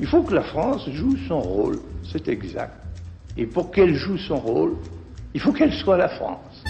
Il faut que la France joue son rôle, c'est exact. Et pour qu'elle joue son rôle, il faut qu'elle soit la France.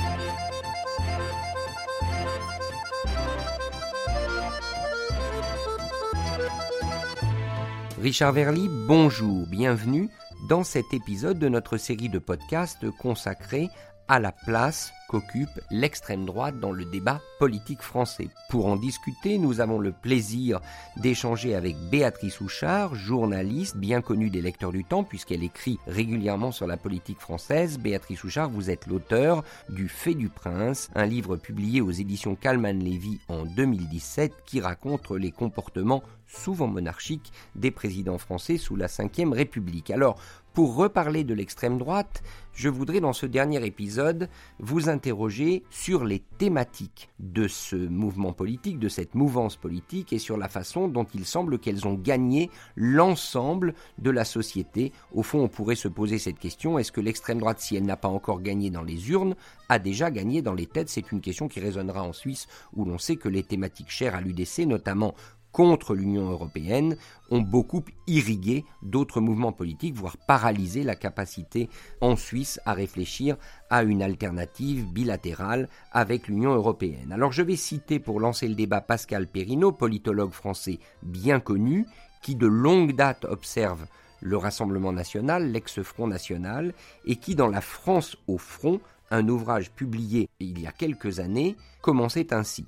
Richard Verly, bonjour, bienvenue dans cet épisode de notre série de podcasts consacrée à la place qu'occupe l'extrême droite dans le débat politique français. Pour en discuter, nous avons le plaisir d'échanger avec Béatrice Houchard, journaliste bien connue des lecteurs du temps puisqu'elle écrit régulièrement sur la politique française. Béatrice Houchard, vous êtes l'auteur du Fait du Prince, un livre publié aux éditions Calman Lévy en 2017 qui raconte les comportements souvent monarchiques des présidents français sous la Ve République. Alors, pour reparler de l'extrême droite, je voudrais dans ce dernier épisode vous interroger sur les thématiques de ce mouvement politique, de cette mouvance politique et sur la façon dont il semble qu'elles ont gagné l'ensemble de la société. Au fond, on pourrait se poser cette question, est-ce que l'extrême droite, si elle n'a pas encore gagné dans les urnes, a déjà gagné dans les têtes? C'est une question qui résonnera en Suisse où l'on sait que les thématiques chères à l'UDC, notamment contre l'Union européenne ont beaucoup irrigué d'autres mouvements politiques, voire paralysé la capacité en Suisse à réfléchir à une alternative bilatérale avec l'Union européenne. Alors je vais citer pour lancer le débat Pascal Perrineau, politologue français bien connu, qui de longue date observe le Rassemblement national, l'ex-Front national, et qui dans La France au front, un ouvrage publié il y a quelques années, commençait ainsi.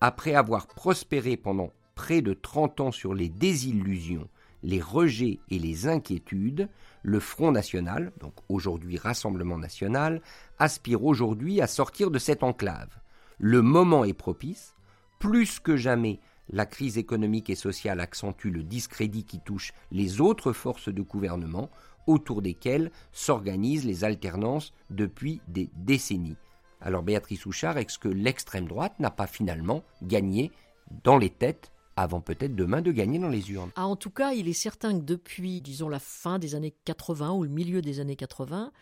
Après avoir prospéré pendant près de 30 ans sur les désillusions, les rejets et les inquiétudes, le Front National, donc aujourd'hui Rassemblement National, aspire aujourd'hui à sortir de cette enclave. Le moment est propice, plus que jamais la crise économique et sociale accentue le discrédit qui touche les autres forces de gouvernement autour desquelles s'organisent les alternances depuis des décennies. Alors Béatrice Houchard, est-ce que l'extrême droite n'a pas finalement gagné dans les têtes avant peut-être demain de gagner dans les urnes. Ah, en tout cas, il est certain que depuis, disons, la fin des années 80 ou le milieu des années 80,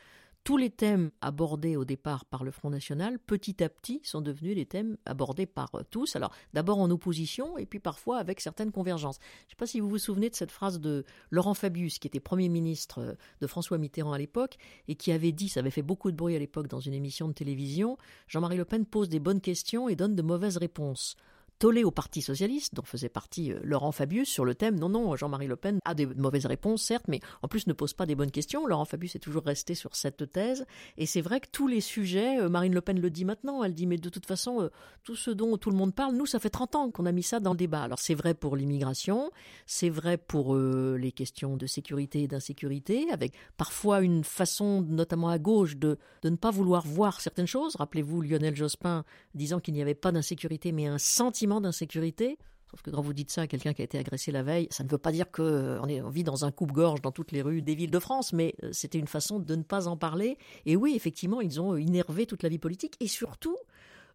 tous les thèmes abordés au départ par le Front National, petit à petit, sont devenus des thèmes abordés par tous. Alors, d'abord en opposition, et puis parfois avec certaines convergences. Je ne sais pas si vous vous souvenez de cette phrase de Laurent Fabius, qui était Premier ministre de François Mitterrand à l'époque, et qui avait dit, ça avait fait beaucoup de bruit à l'époque dans une émission de télévision, Jean-Marie Le Pen pose des bonnes questions et donne de mauvaises réponses tollé au Parti socialiste, dont faisait partie euh, Laurent Fabius, sur le thème non, non, Jean-Marie Le Pen a des mauvaises réponses, certes, mais en plus ne pose pas des bonnes questions. Laurent Fabius est toujours resté sur cette thèse. Et c'est vrai que tous les sujets, euh, Marine Le Pen le dit maintenant, elle dit, mais de toute façon, euh, tout ce dont tout le monde parle, nous, ça fait 30 ans qu'on a mis ça dans le débat. Alors c'est vrai pour l'immigration, c'est vrai pour les questions de sécurité et d'insécurité, avec parfois une façon, notamment à gauche, de, de ne pas vouloir voir certaines choses. Rappelez-vous Lionel Jospin disant qu'il n'y avait pas d'insécurité, mais un sentiment d'insécurité. Sauf que quand vous dites ça à quelqu'un qui a été agressé la veille, ça ne veut pas dire qu'on on vit dans un coupe-gorge dans toutes les rues des villes de France, mais euh, c'était une façon de ne pas en parler. Et oui, effectivement, ils ont innervé toute la vie politique. Et surtout,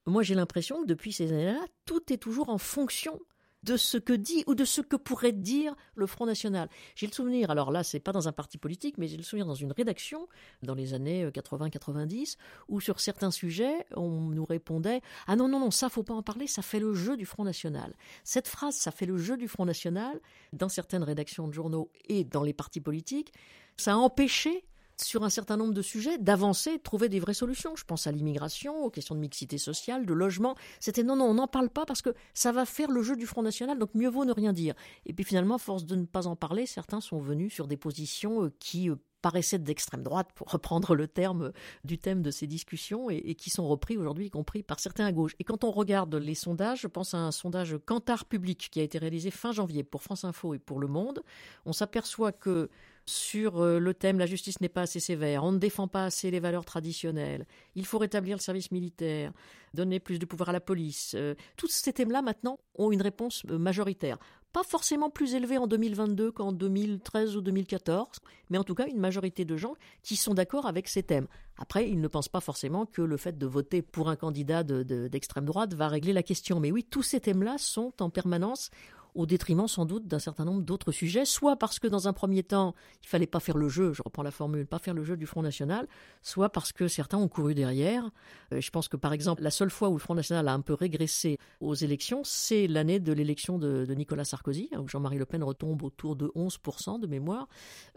moi j'ai l'impression que depuis ces années-là, tout est toujours en fonction de ce que dit ou de ce que pourrait dire le Front National. J'ai le souvenir, alors là, c'est pas dans un parti politique, mais j'ai le souvenir dans une rédaction dans les années 80-90 euh, où sur certains sujets, on nous répondait Ah non, non, non, ça faut pas en parler, ça fait le jeu du Front National. Cette phrase, ça fait le jeu du Front National, dans certaines rédactions de journaux et dans les partis politiques, ça a empêché sur un certain nombre de sujets, d'avancer, de trouver des vraies solutions. Je pense à l'immigration, aux questions de mixité sociale, de logement. C'était non, non, on n'en parle pas parce que ça va faire le jeu du Front National, donc mieux vaut ne rien dire. Et puis finalement, force de ne pas en parler, certains sont venus sur des positions euh, qui euh, paraissaient d'extrême droite, pour reprendre le terme du thème de ces discussions, et, qui sont repris aujourd'hui, y compris par certains à gauche. Et quand on regarde les sondages, je pense à un sondage Cantar Public qui a été réalisé fin janvier pour France Info et pour Le Monde, on s'aperçoit que sur euh, le thème la justice n'est pas assez sévère, on ne défend pas assez les valeurs traditionnelles, il faut rétablir le service militaire, donner plus de pouvoir à la police. Euh, tous ces thèmes-là maintenant ont une réponse euh, majoritaire. Pas forcément plus élevée en 2022 qu'en 2013 ou 2014, mais en tout cas une majorité de gens qui sont d'accord avec ces thèmes. Après, ils ne pensent pas forcément que le fait de voter pour un candidat d'extrême droite va régler la question. Mais oui, tous ces thèmes-là sont en permanence au détriment sans doute d'un certain nombre d'autres sujets, soit parce que dans un premier temps, il fallait pas faire le jeu, je reprends la formule, pas faire le jeu du Front National, soit parce que certains ont couru derrière. Euh, je pense que par exemple, la seule fois où le Front National a un peu régressé aux élections, c'est l'année de l'élection de, Nicolas Sarkozy, où Jean-Marie Le Pen retombe autour de 11% de mémoire.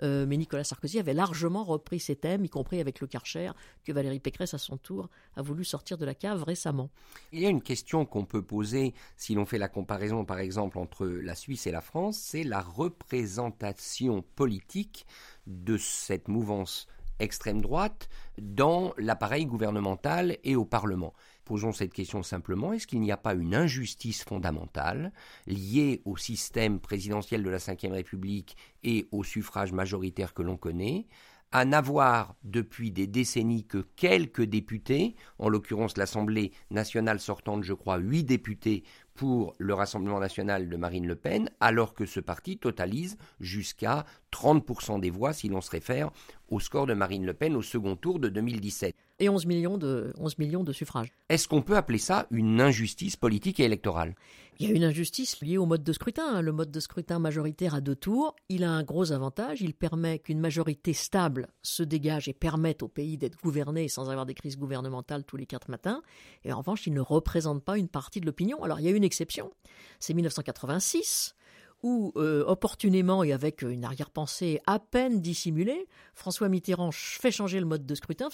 Euh, mais Nicolas Sarkozy avait largement repris ses thèmes, y compris avec le Karcher, que Valérie Pécresse, à son tour, a voulu sortir de la cave récemment. Il y a une question qu'on peut poser si l'on fait la comparaison, par exemple, entre la Suisse et la France, c'est la représentation politique de cette mouvance extrême droite dans l'appareil gouvernemental et au Parlement. Posons cette question simplement, est-ce qu'il n'y a pas une injustice fondamentale liée au système présidentiel de la Ve République et au suffrage majoritaire que l'on connaît à n'avoir depuis des décennies que quelques députés, en l'occurrence l'Assemblée nationale sortante, je crois, huit députés pour le Rassemblement national de Marine Le Pen, alors que ce parti totalise jusqu'à 30% des voix si l'on se réfère au score de Marine Le Pen au second tour de 2017. Et 11 millions de, 11 millions de suffrages. Est-ce qu'on peut appeler ça une injustice politique et électorale? Il y a une injustice liée au mode de scrutin. Hein. Le mode de scrutin majoritaire à deux tours, il a un gros avantage. Il permet qu'une majorité stable se dégage et permette au pays d'être gouverné sans avoir des crises gouvernementales tous les quatre matins. Et en revanche, il ne représente pas une partie de l'opinion. Alors il y a une exception, c'est 1986 où, euh, opportunément et avec une arrière-pensée à peine dissimulée, François Mitterrand fait changer le mode de scrutin.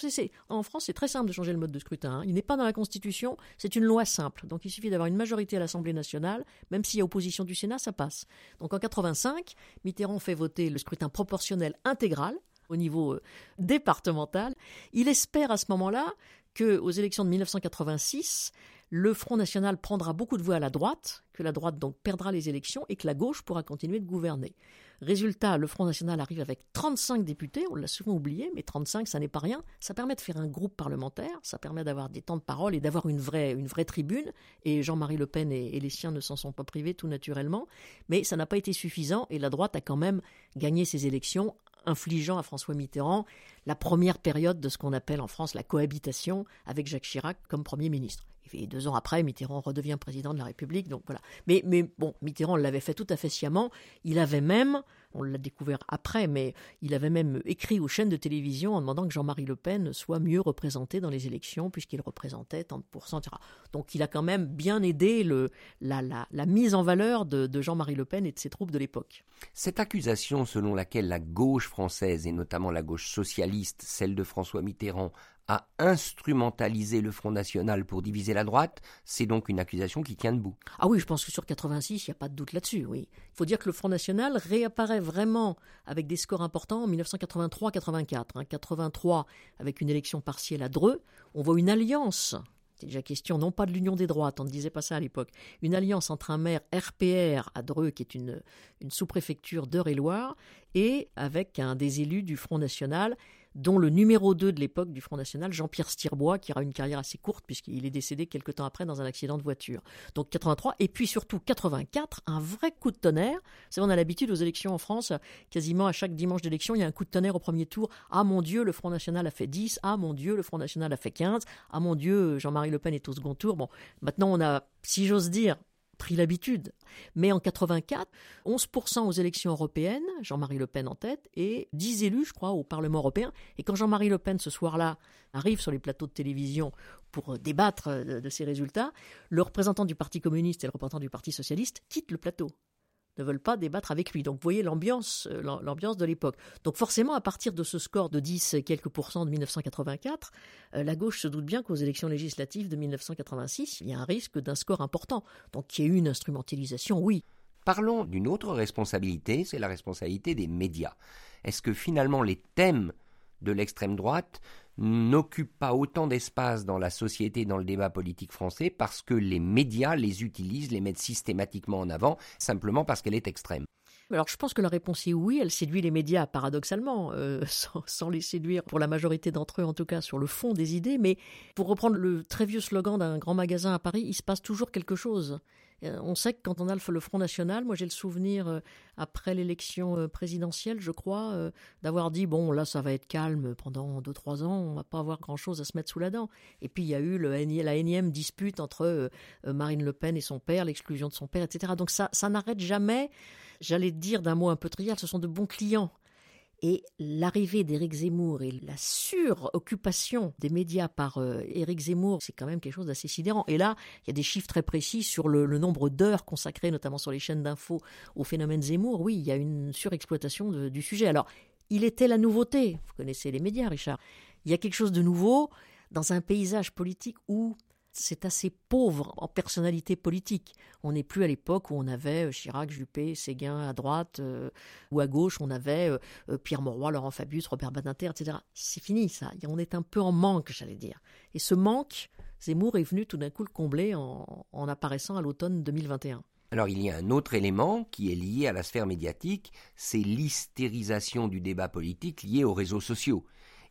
en France, c'est très simple de changer le mode de scrutin. Hein. Il n'est pas dans la Constitution, c'est une loi simple. Donc il suffit d'avoir une majorité à l'Assemblée nationale, même s'il y a opposition du Sénat, ça passe. Donc en 85, Mitterrand fait voter le scrutin proportionnel intégral au niveau euh, départemental. Il espère à ce moment-là que aux élections de 1986, le Front National prendra beaucoup de voix à la droite, que la droite donc perdra les élections et que la gauche pourra continuer de gouverner. Résultat, le Front National arrive avec 35 députés, on l'a souvent oublié, mais 35 ça n'est pas rien. Ça permet de faire un groupe parlementaire, ça permet d'avoir des temps de parole et d'avoir une vraie, une vraie tribune. Et Jean-Marie Le Pen et, et les siens ne s'en sont pas privés tout naturellement, mais ça n'a pas été suffisant et la droite a quand même gagné ses élections infligeant à François Mitterrand la première période de ce qu'on appelle en France la cohabitation avec Jacques Chirac comme Premier ministre. Et deux ans après, Mitterrand redevient président de la République. Donc voilà. Mais, mais bon, Mitterrand l'avait fait tout à fait sciemment. Il avait même, on l'a découvert après, mais il avait même écrit aux chaînes de télévision en demandant que Jean-Marie Le Pen soit mieux représenté dans les élections, puisqu'il représentait tant de pourcents. Donc il a quand même bien aidé le, la, la, mise en valeur de Jean-Marie Le Pen et de ses troupes de l'époque. Cette accusation selon laquelle la gauche française, et notamment la gauche socialiste, celle de François Mitterrand, a instrumentalisé le Front National pour diviser la droite, c'est donc une accusation qui tient debout. Ah oui, je pense que sur 86, il n'y a pas de doute là-dessus, oui. Il faut dire que le Front National réapparaît vraiment avec des scores importants en 1983-84. 83 hein. avec une élection partielle à Dreux. On voit une alliance c'est déjà question non pas de l'union des droites, on ne disait pas ça à l'époque, une alliance entre un maire RPR à Dreux, qui est une, une sous-préfecture d'Eure-et-Loire, et avec un des élus du Front National dont le numéro 2 de l'époque du Front National, Jean-Pierre Stirbois, qui aura une carrière assez courte puisqu'il est décédé quelques temps après dans un accident de voiture. Donc 83, et puis surtout 84, un vrai coup de tonnerre. C'est on a l'habitude aux élections en France, quasiment à chaque dimanche d'élection, il y a un coup de tonnerre au premier tour. Ah mon Dieu, le Front National a fait 10. Ah mon Dieu, le Front National a fait 15. Ah mon Dieu, Jean-Marie Le Pen est au second tour. Bon, maintenant on a, si j'ose dire, pris l'habitude. Mais en 84, 11% aux élections européennes, Jean-Marie Le Pen en tête, et 10 élus, je crois, au Parlement européen. Et quand Jean-Marie Le Pen, ce soir-là, arrive sur les plateaux de télévision pour débattre de, ces résultats, le représentant du Parti communiste et le représentant du Parti socialiste quittent le plateau ne veulent pas débattre avec lui. Donc vous voyez l'ambiance, euh, l'ambiance de l'époque. Donc forcément, à partir de ce score de 10 et quelques pourcents de 1984, euh, la gauche se doute bien qu'aux élections législatives de 1986, il y a un risque d'un score important. Donc il y a eu une instrumentalisation, oui. Parlons d'une autre responsabilité, c'est la responsabilité des médias. Est-ce que finalement les thèmes de l'extrême droite n'occupent pas autant d'espace dans la société, dans le débat politique français, parce que les médias les utilisent, les mettent systématiquement en avant, simplement parce qu'elle est extrême. Alors je pense que la réponse est oui, elle séduit les médias paradoxalement, euh, sans, les séduire pour la majorité d'entre eux en tout cas sur le fond des idées, mais pour reprendre le très vieux slogan d'un grand magasin à Paris, il se passe toujours quelque chose. Euh, on sait que quand on a le Front National, moi j'ai le souvenir, euh, après l'élection euh, présidentielle, je crois, d'avoir dit, bon, là ça va être calme pendant 2-3 ans, on va pas avoir grand-chose à se mettre sous la dent. Et puis il y a eu le, la énième dispute entre Marine Le Pen et son père, l'exclusion de son père, etc. Donc ça, ça n'arrête jamais. J'allais dire d'un mot un peu trivial, ce sont de bons clients. Et l'arrivée d'Éric Zemmour et la suroccupation des médias par euh, Éric Zemmour, c'est quand même quelque chose d'assez sidérant. Et là, il y a des chiffres très précis sur le, nombre d'heures consacrées, notamment sur les chaînes d'infos, au phénomène Zemmour. Oui, il y a une surexploitation du sujet. Alors, il était la nouveauté. Vous connaissez les médias, Richard. Il y a quelque chose de nouveau dans un paysage politique où c'est assez pauvre en personnalité politique. On n'est plus à l'époque où on avait euh, Chirac, Juppé, Séguin à droite, euh, ou à gauche, on avait euh, Pierre Mauroy, Laurent Fabius, Robert Badinter, etc. C'est fini ça. On est un peu en manque, j'allais dire. Et ce manque, Zemmour est venu tout d'un coup le combler en, en apparaissant à l'automne 2021. Alors il y a un autre élément qui est lié à la sphère médiatique, c'est l'hystérisation du débat politique lié aux réseaux sociaux.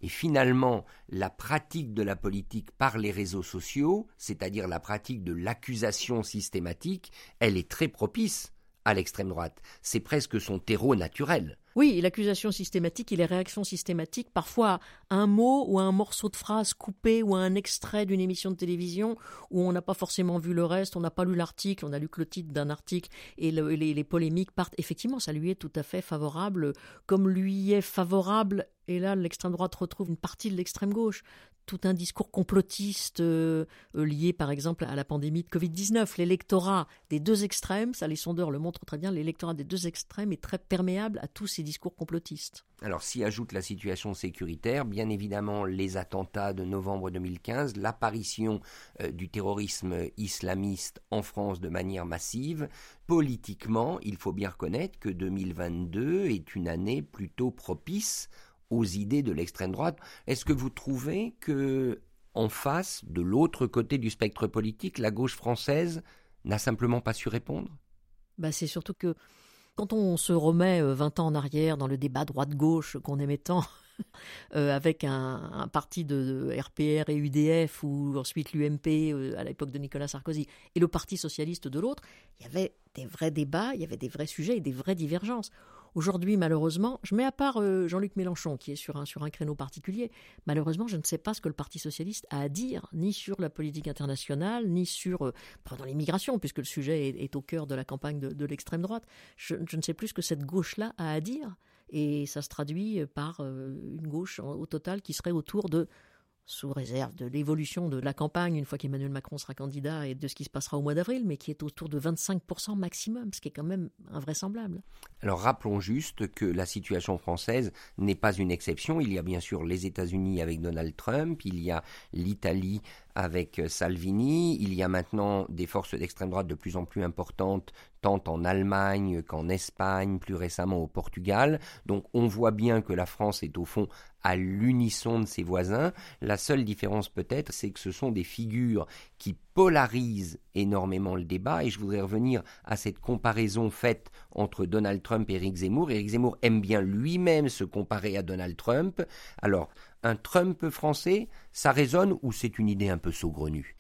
Et finalement, la pratique de la politique par les réseaux sociaux, c'est-à-dire la pratique de l'accusation systématique, elle est très propice à l'extrême droite. C'est presque son terreau naturel. Oui, l'accusation systématique et les réactions systématiques, parfois un mot ou un morceau de phrase coupé ou un extrait d'une émission de télévision où on n'a pas forcément vu le reste, on n'a pas lu l'article, on a lu que le titre d'un article et les, les, polémiques partent. Effectivement, ça lui est tout à fait favorable, comme lui est favorable et là, l'extrême droite retrouve une partie de l'extrême gauche tout un discours complotiste euh, euh, lié par exemple à la pandémie de Covid-19. L'électorat des deux extrêmes, ça les sondeurs le montrent très bien, l'électorat des deux extrêmes est très perméable à tous ces discours complotistes. Alors s'y ajoute la situation sécuritaire, bien évidemment les attentats de novembre 2015, l'apparition euh, du terrorisme islamiste en France de manière massive. Politiquement, il faut bien reconnaître que 2022 est une année plutôt propice aux idées de l'extrême droite. Est-ce que vous trouvez que, en face, de l'autre côté du spectre politique, la gauche française n'a simplement pas su répondre? Bah, C'est surtout que quand on se remet 20 euh, ans en arrière dans le débat droite-gauche qu'on aimait tant, euh, avec un, parti de, RPR et UDF, ou ensuite l'UMP euh, à l'époque de Nicolas Sarkozy, et le Parti socialiste de l'autre, il y avait des vrais débats, il y avait des vrais sujets et des vraies divergences. Aujourd'hui, malheureusement, je mets à part euh, Jean-Luc Mélenchon, qui est sur un, sur un créneau particulier, malheureusement, je ne sais pas ce que le Parti socialiste a à dire, ni sur la politique internationale, ni sur, euh, l'immigration, puisque le sujet est, au cœur de la campagne de, l'extrême droite. Je, ne sais plus ce que cette gauche-là a à dire, et ça se traduit par euh, une gauche au total qui serait autour de sous réserve de l'évolution de la campagne une fois qu'Emmanuel Macron sera candidat et de ce qui se passera au mois d'avril, mais qui est autour de 25% maximum, ce qui est quand même invraisemblable. Alors rappelons juste que la situation française n'est pas une exception. Il y a bien sûr les États-Unis avec Donald Trump, il y a l'Italie avec Salvini, il y a maintenant des forces d'extrême droite de plus en plus importantes tant en Allemagne qu'en Espagne, plus récemment au Portugal. Donc on voit bien que la France est au fond à l'unisson de ses voisins. La seule différence peut-être, c'est que ce sont des figures qui polarisent énormément le débat. Et je voudrais revenir à cette comparaison faite entre Donald Trump et Eric Zemmour. Eric Zemmour aime bien lui-même se comparer à Donald Trump. Alors, un Trump français, ça résonne ou c'est une idée un peu saugrenue?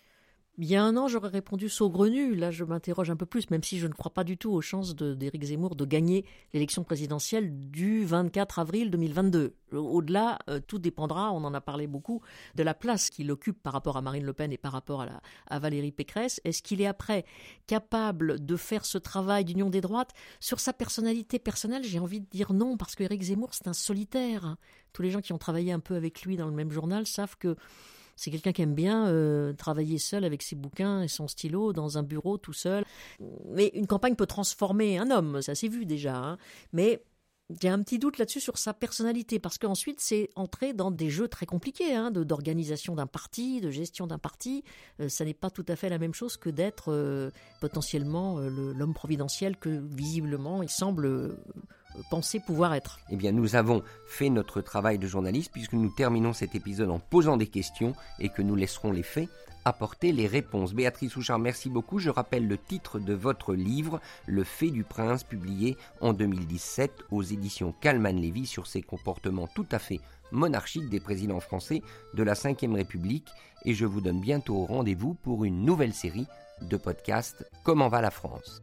Il y un an, j'aurais répondu saugrenu. Là, je m'interroge un peu plus, même si je ne crois pas du tout aux chances d'Éric Zemmour de gagner l'élection présidentielle du 24 avril 2022. Au-delà, euh, tout dépendra, on en a parlé beaucoup, de la place qu'il occupe par rapport à Marine Le Pen et par rapport à, à Valérie Pécresse. Est-ce qu'il est après capable de faire ce travail d'union des droites? Sur sa personnalité personnelle, j'ai envie de dire non, parce qu'Éric Zemmour, c'est un solitaire. Tous les gens qui ont travaillé un peu avec lui dans le même journal savent que c'est quelqu'un qui aime bien euh, travailler seul avec ses bouquins et son stylo dans un bureau tout seul. Mais une campagne peut transformer un homme, ça s'est vu déjà. Hein. Mais j'ai un petit doute là-dessus sur sa personnalité, parce qu'ensuite, c'est entrer dans des jeux très compliqués hein, d'organisation d'un parti, de gestion d'un parti. Euh, ça n'est pas tout à fait la même chose que d'être euh, potentiellement l'homme providentiel que visiblement il semble penser pouvoir être. Eh bien, nous avons fait notre travail de journaliste puisque nous terminons cet épisode en posant des questions et que nous laisserons les faits apporter les réponses. Béatrice Houchard, merci beaucoup. Je rappelle le titre de votre livre, Le fait du prince, publié en 2017 aux éditions Calman Lévy sur ces comportements tout à fait monarchiques des présidents français de la Ve République. Et je vous donne bientôt rendez-vous pour une nouvelle série de podcast Comment va la France?